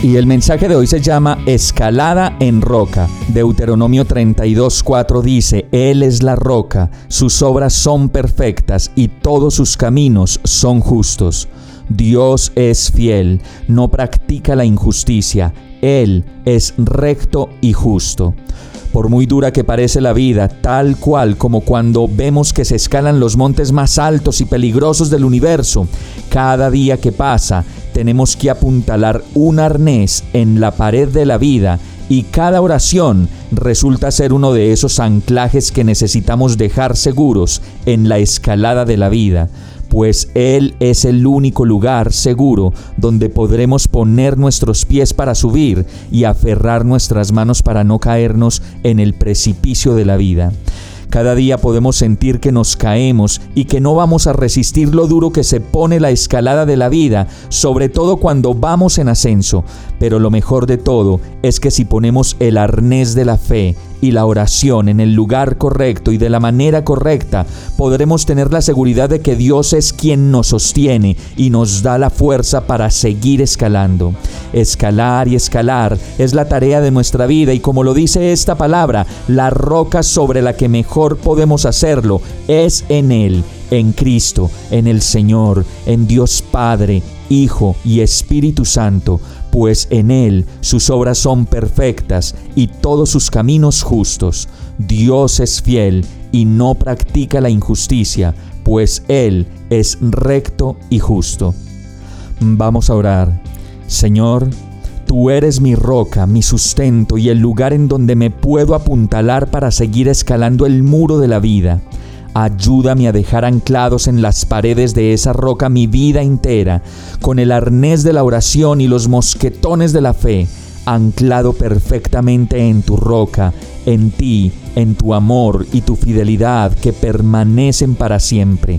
Y el mensaje de hoy se llama Escalada en roca. Deuteronomio 32:4 dice, Él es la roca, sus obras son perfectas y todos sus caminos son justos. Dios es fiel, no practica la injusticia, Él es recto y justo. Por muy dura que parece la vida, tal cual como cuando vemos que se escalan los montes más altos y peligrosos del universo, cada día que pasa tenemos que apuntalar un arnés en la pared de la vida y cada oración resulta ser uno de esos anclajes que necesitamos dejar seguros en la escalada de la vida pues Él es el único lugar seguro donde podremos poner nuestros pies para subir y aferrar nuestras manos para no caernos en el precipicio de la vida. Cada día podemos sentir que nos caemos y que no vamos a resistir lo duro que se pone la escalada de la vida, sobre todo cuando vamos en ascenso. Pero lo mejor de todo es que si ponemos el arnés de la fe y la oración en el lugar correcto y de la manera correcta, podremos tener la seguridad de que Dios es quien nos sostiene y nos da la fuerza para seguir escalando. Escalar y escalar es la tarea de nuestra vida y como lo dice esta palabra, la roca sobre la que mejor podemos hacerlo es en Él, en Cristo, en el Señor, en Dios Padre, Hijo y Espíritu Santo pues en Él sus obras son perfectas y todos sus caminos justos. Dios es fiel y no practica la injusticia, pues Él es recto y justo. Vamos a orar. Señor, Tú eres mi roca, mi sustento y el lugar en donde me puedo apuntalar para seguir escalando el muro de la vida. Ayúdame a dejar anclados en las paredes de esa roca mi vida entera, con el arnés de la oración y los mosquetones de la fe, anclado perfectamente en tu roca, en ti, en tu amor y tu fidelidad que permanecen para siempre.